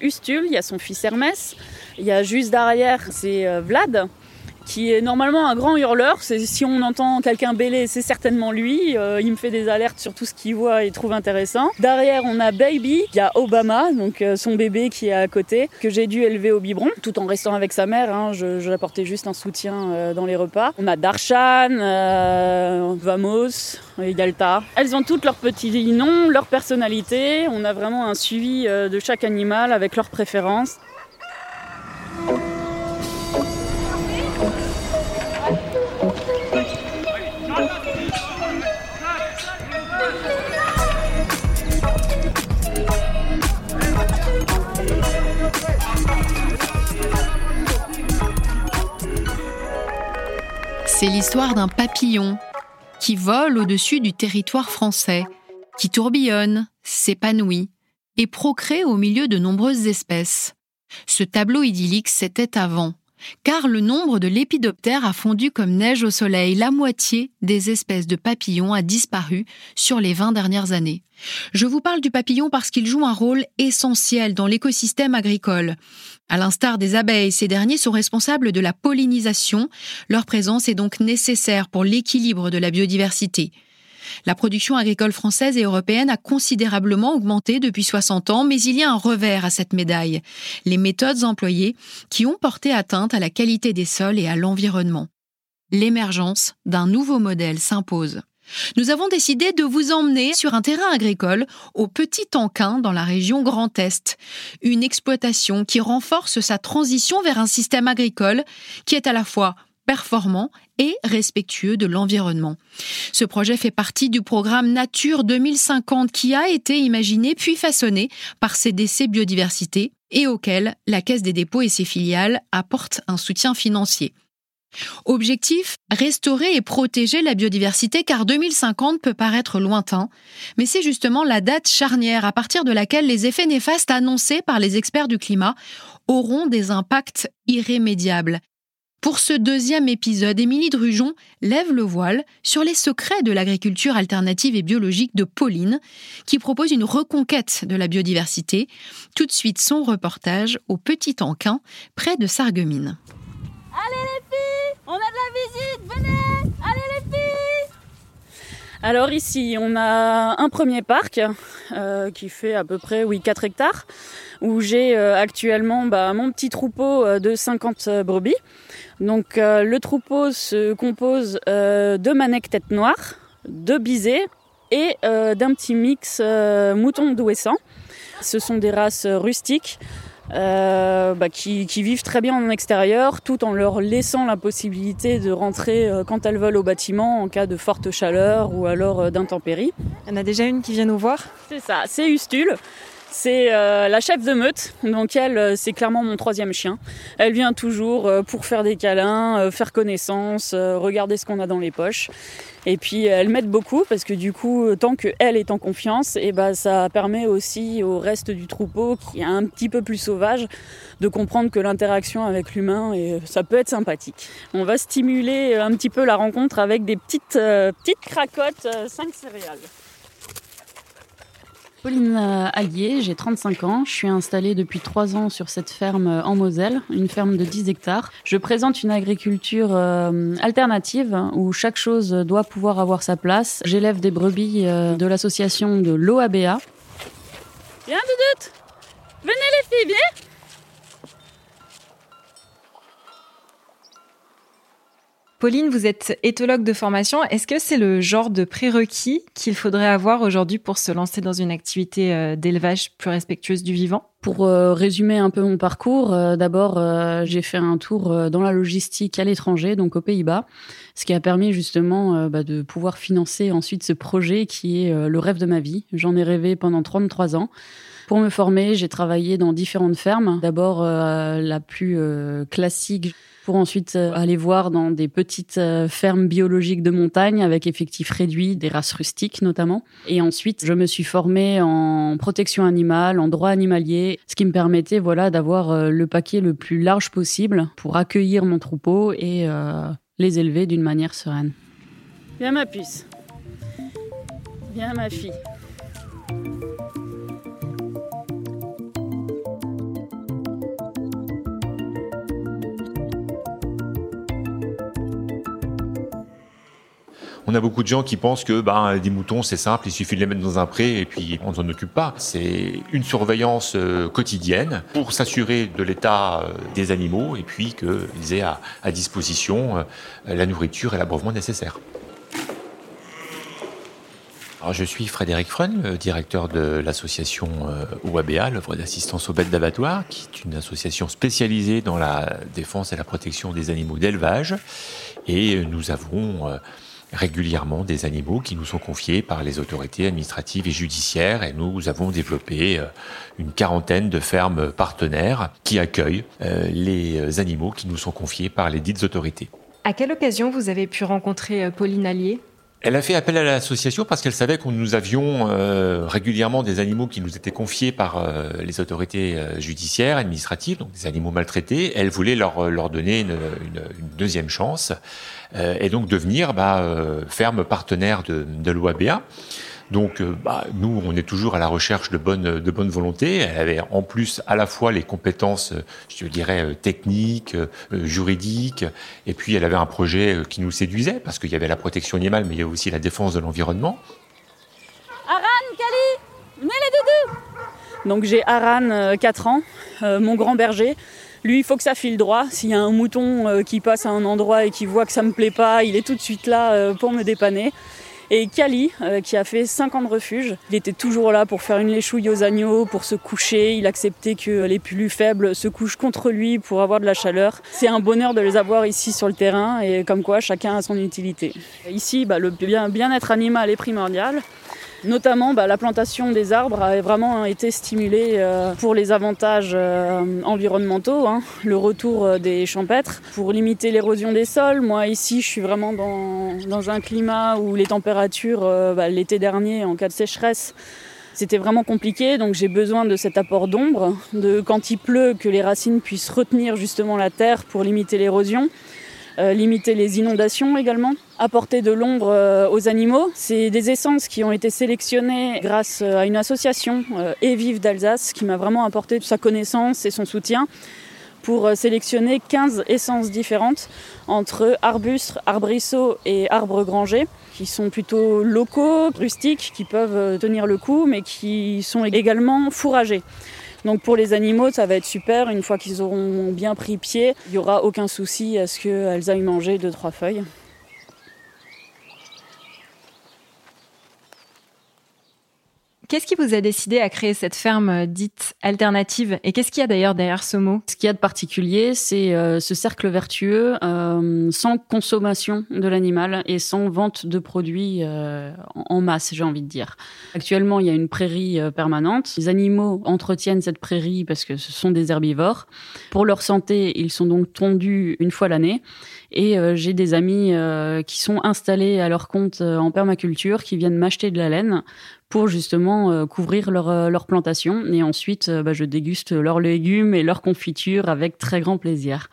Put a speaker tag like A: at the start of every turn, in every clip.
A: Ustule, il y a son fils Hermès, il y a juste derrière, c'est euh, Vlad qui est normalement un grand hurleur. Si on entend quelqu'un bêler, c'est certainement lui. Euh, il me fait des alertes sur tout ce qu'il voit et trouve intéressant. Derrière, on a Baby, il y a Obama, donc euh, son bébé qui est à côté, que j'ai dû élever au biberon, tout en restant avec sa mère. Hein. je, je apportais juste un soutien euh, dans les repas. On a Darshan, Vamos, et Yalta. Elles ont toutes leurs petits noms, leur personnalité. On a vraiment un suivi de chaque animal avec leurs préférences.
B: C'est l'histoire d'un papillon qui vole au-dessus du territoire français, qui tourbillonne, s'épanouit et procrée au milieu de nombreuses espèces. Ce tableau idyllique, c'était avant car le nombre de lépidoptères a fondu comme neige au soleil. La moitié des espèces de papillons a disparu sur les 20 dernières années. Je vous parle du papillon parce qu'il joue un rôle essentiel dans l'écosystème agricole. À l'instar des abeilles, ces derniers sont responsables de la pollinisation. Leur présence est donc nécessaire pour l'équilibre de la biodiversité. La production agricole française et européenne a considérablement augmenté depuis 60 ans, mais il y a un revers à cette médaille. Les méthodes employées qui ont porté atteinte à la qualité des sols et à l'environnement. L'émergence d'un nouveau modèle s'impose. Nous avons décidé de vous emmener sur un terrain agricole au Petit Anquin dans la région Grand Est. Une exploitation qui renforce sa transition vers un système agricole qui est à la fois performant et respectueux de l'environnement. Ce projet fait partie du programme Nature 2050 qui a été imaginé puis façonné par CDC Biodiversité et auquel la Caisse des dépôts et ses filiales apportent un soutien financier. Objectif, restaurer et protéger la biodiversité car 2050 peut paraître lointain, mais c'est justement la date charnière à partir de laquelle les effets néfastes annoncés par les experts du climat auront des impacts irrémédiables pour ce deuxième épisode, Émilie Drujon lève le voile sur les secrets de l'agriculture alternative et biologique de Pauline, qui propose une reconquête de la biodiversité. Tout de suite, son reportage au Petit Anquin, près de Sarreguemines.
A: Allez les filles, on a de la visite, venez Allez les filles Alors ici, on a un premier parc euh, qui fait à peu près oui, 4 hectares, où j'ai euh, actuellement bah, mon petit troupeau euh, de 50 brebis. Donc le troupeau se compose de manecs tête noire, de bisés et d'un petit mix mouton douessant. Ce sont des races rustiques bah, qui, vivent très bien en extérieur tout en leur laissant la possibilité de rentrer quand elles veulent au bâtiment en cas de forte chaleur ou alors d'intempéries.
C: Il y en a déjà une qui vient nous voir
A: C'est ça, c'est Ustule. C'est euh, la chef de meute, donc elle, euh, c'est clairement mon troisième chien. Elle vient toujours euh, pour faire des câlins, faire connaissance, regarder ce qu'on a dans les poches. Et puis elle m'aide beaucoup parce que du coup, tant qu'elle est en confiance, et eh ben, ça permet aussi au reste du troupeau qui est un petit peu plus sauvage de comprendre que l'interaction avec l'humain, ça peut être sympathique. On va stimuler un petit peu la rencontre avec des petites, petites cracottes 5 céréales. Pauline euh, Allier, j'ai 35 ans. Je suis installée depuis 3 ans sur cette ferme euh, en Moselle, une ferme de 10 hectares. Je présente une agriculture euh, alternative où chaque chose doit pouvoir avoir sa place. J'élève des brebis de l'association de l'OABA. Viens, Doudoute Venez les filles, viens
C: Pauline, vous êtes éthologue de formation. Est-ce que c'est le genre de prérequis qu'il faudrait avoir aujourd'hui pour se lancer dans une activité euh, d'élevage plus respectueuse du vivant?
A: Pour euh, résumer un peu mon parcours, euh, d'abord j'ai fait un tour dans la logistique à l'étranger, donc aux Pays-Bas, ce qui a permis justement bah, de pouvoir financer ensuite ce projet qui est le rêve de ma vie. J'en ai rêvé pendant 33 ans. Pour me former, j'ai travaillé dans différentes fermes. D'abord la plus classique pour ensuite euh, aller voir dans des petites euh, fermes biologiques de montagne avec effectifs réduits, des races rustiques notamment. Et ensuite, je me suis formée en protection animale, en droit animalier, ce qui me permettait voilà d'avoir euh, le paquet le plus large possible pour accueillir mon troupeau et les élever d'une manière sereine. Viens ma puce. Viens ma fille.
D: On a beaucoup de gens qui pensent que bah, des moutons, c'est simple, il suffit de les mettre dans un pré et puis on ne s'en occupe pas. C'est une surveillance euh, quotidienne pour s'assurer de l'état euh, des animaux et puis qu'ils aient à, à disposition la nourriture et l'abreuvement nécessaires je suis Frédéric Freun, le directeur de l'association OABA, euh, l'œuvre d'assistance aux bêtes d'abattoir, qui est une association spécialisée dans la défense et la protection des animaux d'élevage. Et nous avons euh, régulièrement des animaux qui nous sont confiés par les autorités administratives et judiciaires et nous avons développé euh, une quarantaine de fermes partenaires qui accueillent les animaux qui nous sont confiés par les dites autorités.
C: À quelle occasion vous avez pu rencontrer Pauline Allier?
D: Elle a fait appel à l'association parce qu'elle savait que nous avions euh, régulièrement des animaux qui nous étaient confiés par euh, les autorités euh, judiciaires, administratives, donc des animaux maltraités. Elle voulait leur, donner une deuxième chance et donc devenir bah, ferme partenaire de, de l'OABA. Donc, euh, bah, nous, on est toujours à la recherche de bonne, de bonne volonté. Elle avait en plus à la fois les compétences, euh, je dirais, euh, techniques, juridiques, et puis elle avait un projet qui nous séduisait, parce qu'il y avait la protection animale, mais il y a aussi la défense de l'environnement.
A: Aran, Kali, venez les deux Donc j'ai Aran, 4 ans, mon grand berger. Lui, il faut que ça file droit. S'il y a un mouton qui passe à un endroit et qui voit que ça me plaît pas, il est tout de suite là pour me dépanner. Et Kali, euh, qui a fait 5 ans de refuge, il était toujours là pour faire une léchouille aux agneaux, pour se coucher. Il acceptait que les plus faibles se couchent contre lui pour avoir de la chaleur. C'est un bonheur de les avoir ici sur le terrain et comme quoi chacun a son utilité. Ici, bah, le bien-être animal est primordial. Notamment, bah, la plantation des arbres a vraiment été stimulée euh, pour les avantages euh, environnementaux, hein. le retour euh, des champêtres, pour limiter l'érosion des sols. Moi, ici, je suis vraiment dans, un climat où les températures, bah, l'été dernier, en cas de sécheresse, c'était vraiment compliqué, donc j'ai besoin de cet apport d'ombre, de quand il pleut, que les racines puissent retenir justement la terre pour limiter l'érosion. Limiter les inondations également, apporter de l'ombre euh, aux animaux. C'est des essences qui ont été sélectionnées grâce euh, à une association, Et Vive d'Alsace, qui m'a vraiment apporté sa connaissance et son soutien pour sélectionner 15 essences différentes entre arbustes, arbrisseaux et arbres grangers, qui sont plutôt locaux, rustiques, qui peuvent tenir le coup, mais qui sont également fourragés. Donc pour les animaux, ça va être super. Une fois qu'ils auront bien pris pied, il n'y aura aucun souci à ce qu'elles aillent manger deux, trois feuilles.
C: Qu'est-ce qui vous a décidé à créer cette ferme euh, dite alternative? Et qu'est-ce qu'il y a d'ailleurs derrière ce mot?
A: Ce qu'il y a de particulier, c'est euh, ce cercle vertueux euh, sans consommation de l'animal et sans vente de produits en masse, j'ai envie de dire. Actuellement, il y a une prairie permanente. Les animaux entretiennent cette prairie parce que ce sont des herbivores. Pour leur santé, ils sont donc tondus une fois l'année. Et j'ai des amis qui sont installés à leur compte en permaculture, qui viennent m'acheter de la laine pour justement euh, couvrir leur, euh, leur plantation. Et ensuite, euh, bah, je déguste leurs légumes et leurs confitures avec très grand plaisir.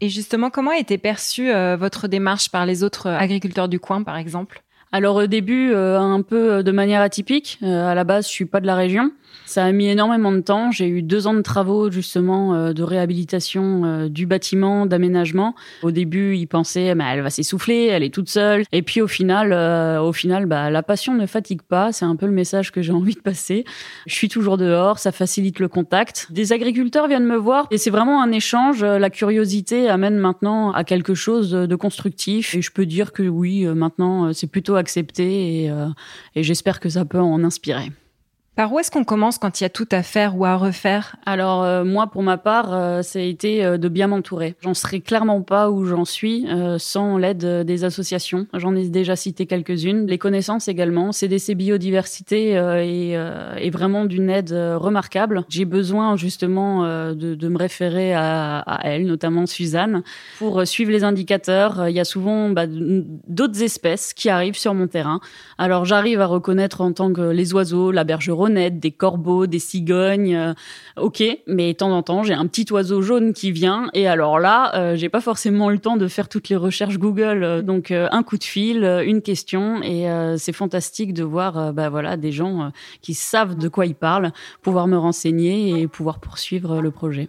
C: Et justement, comment a été perçue votre démarche par les autres agriculteurs du coin, par exemple?
A: Alors au début, un peu de manière atypique. à la base, je suis pas de la région. Ça a mis énormément de temps. J'ai eu deux ans de travaux justement euh, de réhabilitation euh, du bâtiment, d'aménagement. Au début, ils pensaient, mais elle va s'essouffler, elle est toute seule. Et puis au final, euh, au final, bah, la passion ne fatigue pas. C'est un peu le message que j'ai envie de passer. Je suis toujours dehors, ça facilite le contact. Des agriculteurs viennent me voir et c'est vraiment un échange. La curiosité amène maintenant à quelque chose de constructif. Et je peux dire que oui, maintenant, c'est plutôt accepté et, et j'espère que ça peut en inspirer.
C: Par où est-ce qu'on commence quand il y a tout à faire ou à refaire?
A: Alors euh, moi, pour ma part, euh, ça a été euh, de bien m'entourer. J'en serais clairement pas où j'en suis sans l'aide des associations. J'en ai déjà cité quelques-unes. Les connaissances également, CDC Biodiversité est, vraiment d'une aide remarquable. J'ai besoin justement de, me référer à, à, elle, notamment Suzanne, pour suivre les indicateurs. Il y a souvent bah, d'autres espèces qui arrivent sur mon terrain. Alors j'arrive à reconnaître en tant que les oiseaux, la bergeronne, des corbeaux, des cigognes. Euh, ok, mais de temps en temps, j'ai un petit oiseau jaune qui vient. Et alors là, euh, j'ai pas forcément le temps de faire toutes les recherches Google. Euh, donc un coup de fil, une question, et c'est fantastique de voir, bah voilà, des gens qui savent de quoi ils parlent, pouvoir me renseigner et pouvoir poursuivre le projet.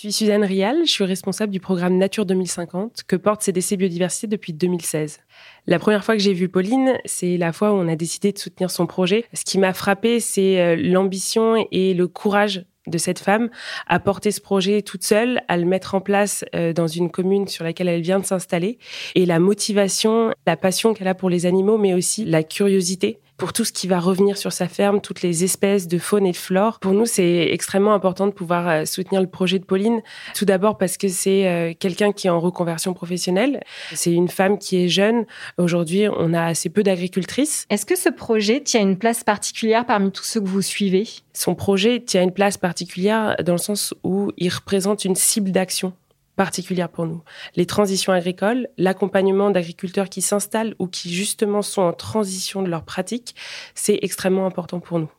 E: Suis Suzanne Rial, je suis responsable du programme Nature 2050 que porte CDC Biodiversité depuis 2016. La première fois que j'ai vu Pauline, c'est la fois où on a décidé de soutenir son projet. Ce qui m'a frappé, c'est euh, l'ambition et le courage de cette femme à porter ce projet toute seule, à le mettre en place euh, dans une commune sur laquelle elle vient de s'installer, et la motivation, la passion qu'elle a pour les animaux, mais aussi la curiosité pour tout ce qui va revenir sur sa ferme, toutes les espèces de faune et de flore. Pour nous, c'est extrêmement important de pouvoir euh, soutenir le projet de Pauline. Tout d'abord parce que c'est euh, quelqu'un qui est en reconversion professionnelle. C'est une femme qui est jeune. Aujourd'hui, on a assez peu d'agricultrices.
C: Est-ce que ce projet tient une place particulière parmi tous ceux que vous suivez?
E: Son projet tient une place particulière dans le sens où il représente une cible d'action particulière pour nous. Les transitions agricoles, l'accompagnement d'agriculteurs qui s'installent ou qui justement sont en transition de leur pratique, c'est extrêmement important pour nous.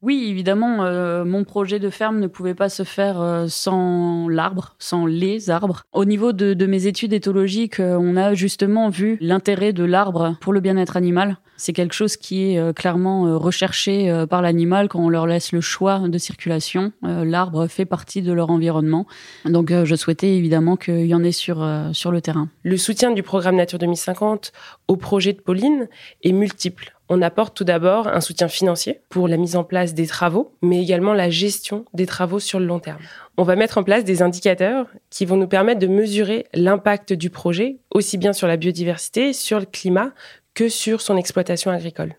A: Oui, évidemment, euh, mon projet de ferme ne pouvait pas se faire euh, sans l'arbre, sans les arbres. Au niveau de, de mes études éthologiques, euh, on a justement vu l'intérêt de l'arbre pour le bien-être animal. C'est quelque chose qui est clairement recherché par l'animal quand on leur laisse le choix de circulation. l'arbre fait partie de leur environnement. Donc je souhaitais évidemment qu'il y en ait sur, sur le terrain.
E: Le soutien du programme Nature 2050 au projet de Pauline est multiple. On apporte tout d'abord un soutien financier pour la mise en place des travaux, mais également la gestion des travaux sur le long terme. On va mettre en place des indicateurs qui vont nous permettre de mesurer l'impact du projet, aussi bien sur la biodiversité, sur le climat, que sur son exploitation agricole.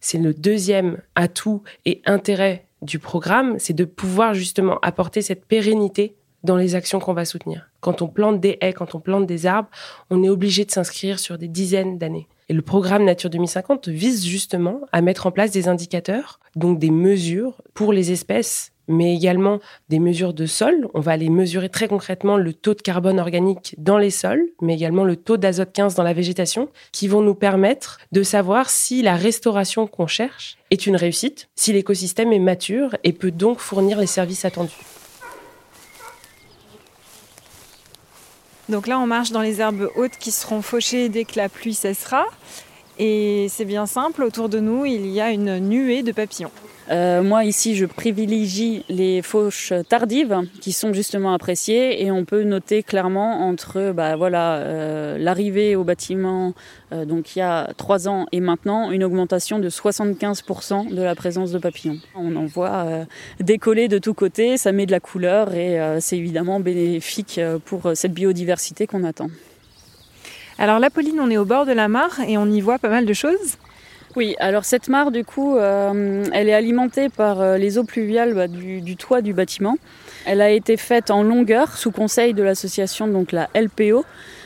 E: C'est le deuxième atout et intérêt du programme, c'est de pouvoir justement apporter cette pérennité dans les actions qu'on va soutenir. Quand on plante des haies, quand on plante des arbres, on est obligé de s'inscrire sur des dizaines d'années. Et le programme Nature 2050 vise justement à mettre en place des indicateurs, donc des mesures pour les espèces mais également des mesures de sol. On va aller mesurer très concrètement le taux de carbone organique dans les sols, mais également le taux d'azote 15 dans la végétation, qui vont nous permettre de savoir si la restauration qu'on cherche est une réussite, si l'écosystème est mature et peut donc fournir les services attendus.
C: Donc là, on marche dans les herbes hautes qui seront fauchées dès que la pluie cessera. Et c'est bien simple, autour de nous, il y a une nuée de papillons.
A: Euh, moi ici, je privilégie les fauches tardives qui sont justement appréciées et on peut noter clairement entre bah, voilà euh, l'arrivée au bâtiment euh, donc il y a trois ans et maintenant une augmentation de 75% de la présence de papillons. On en voit décoller de tous côtés, ça met de la couleur et c'est évidemment bénéfique pour cette biodiversité qu'on attend.
C: Alors la Pauline, on est au bord de la mare et on y voit pas mal de choses.
A: Oui, alors cette mare, du coup, euh, elle est alimentée par euh, les eaux pluviales bah, du, toit du bâtiment. Elle a été faite en longueur sous conseil de l'association donc la LPO,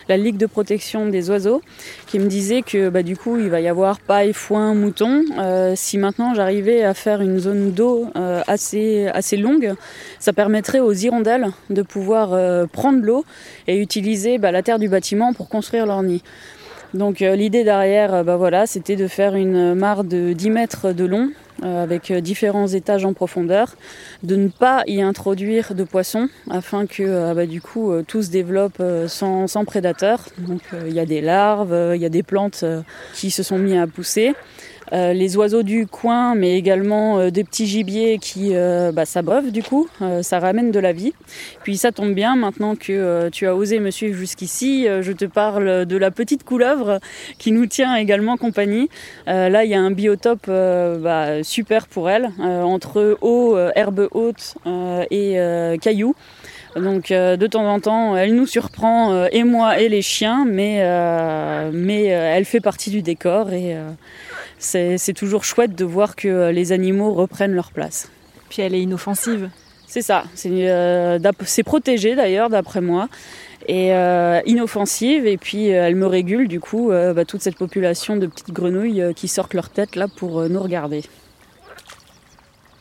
A: la Ligue de protection des oiseaux, qui me disait que bah, du coup il va y avoir paille, foin, mouton. Euh, si maintenant j'arrivais à faire une zone d'eau assez assez longue, ça permettrait aux hirondelles de pouvoir prendre l'eau et utiliser bah, la terre du bâtiment pour construire leur nid. Donc euh, l'idée derrière, euh, bah voilà, c'était de faire une mare de 10 mètres de long euh, avec différents étages en profondeur, de ne pas y introduire de poissons afin que bah, du coup tout se développe sans, sans prédateurs. Donc il y a des larves, il y a des plantes qui se sont mis à pousser. Euh, les oiseaux du coin, mais également euh, des petits gibiers qui euh, bah, du coup, ça ramène de la vie. Puis ça tombe bien, maintenant que tu as osé me suivre jusqu'ici, je te parle de la petite couleuvre qui nous tient également compagnie. là, il y a un biotope bah, super pour elle, entre eau, herbe haute et cailloux. Donc de temps en temps, elle nous surprend, et moi et les chiens, mais, mais elle fait partie du décor et c'est toujours chouette de voir que les animaux reprennent leur place.
C: Puis elle est inoffensive.
A: C'est ça, c'est euh, protégé d'ailleurs d'après moi et euh, inoffensive et puis euh, elle me régule du coup bah, toute cette population de petites grenouilles qui sortent leur tête là pour nous regarder.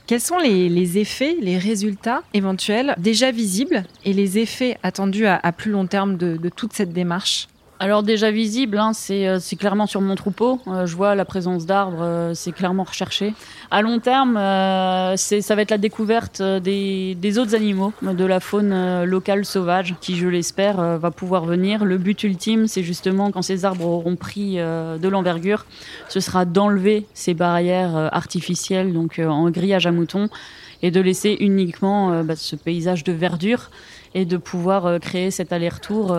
C: Quels sont les, effets, les résultats éventuels déjà visibles et les effets attendus à, plus long terme de toute cette démarche?
A: Alors déjà visible, hein, euh, c'est clairement sur mon troupeau. Euh, je vois la présence d'arbres, euh, c'est clairement recherché. À long terme, ça va être la découverte des, des, autres animaux, de la faune locale sauvage, qui, je l'espère, va pouvoir venir. Le but ultime, c'est justement quand ces arbres auront pris de l'envergure, ce sera d'enlever ces barrières artificielles, donc en grillage à moutons, et de laisser uniquement bah, ce paysage de verdure et de pouvoir créer cet aller-retour,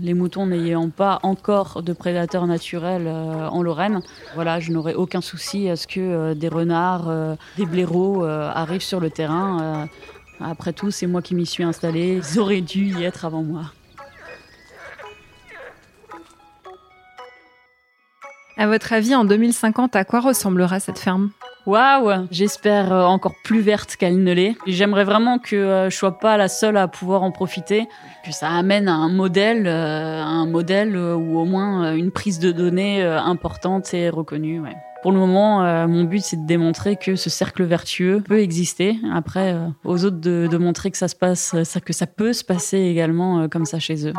A: les moutons n'ayant pas encore de prédateurs naturels en Lorraine. Voilà, je n'aurais aucun souci à ce que des renards, des blaireaux arrivent sur le terrain. Après tout, c'est moi qui m'y suis installée. Ils auraient dû y être avant moi.
C: À votre avis, en 2050, à quoi ressemblera cette ferme?
A: Waouh J'espère euh, encore plus verte qu'elle ne l'est. J'aimerais vraiment que euh, je sois pas la seule à pouvoir en profiter, que ça amène à un modèle, euh, un modèle ou au moins une prise de données importante et reconnue. Pour le moment, mon but c'est de démontrer que ce cercle vertueux peut exister. Après, aux autres de, de, montrer que ça se passe, que ça peut se passer également comme ça chez eux.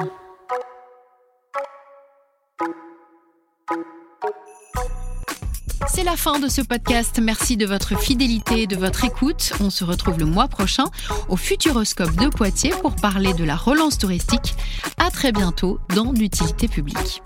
B: La fin de ce podcast. Merci de votre fidélité et de votre écoute. On se retrouve le mois prochain au Futuroscope de Poitiers pour parler de la relance touristique. À très bientôt dans l'utilité publique.